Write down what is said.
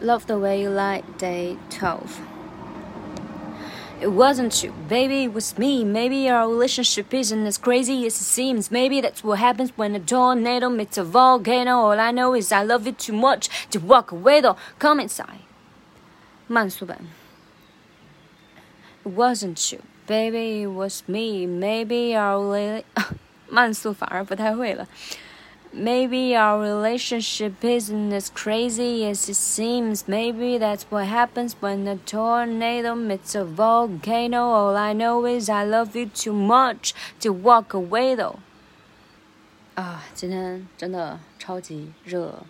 Love the way you lie, day 12. It wasn't you, baby, it was me. Maybe our relationship isn't as crazy as it seems. Maybe that's what happens when a tornado meets a volcano. All I know is I love you too much to walk away though. Come inside. 慢速版 It wasn't you, baby, it was me. Maybe our rela- 慢速反而不太会了。 Maybe our relationship isn't as crazy as it seems. Maybe that's what happens when a tornado meets a volcano. All I know is I love you too much to walk away though. 啊，今天真的超级热。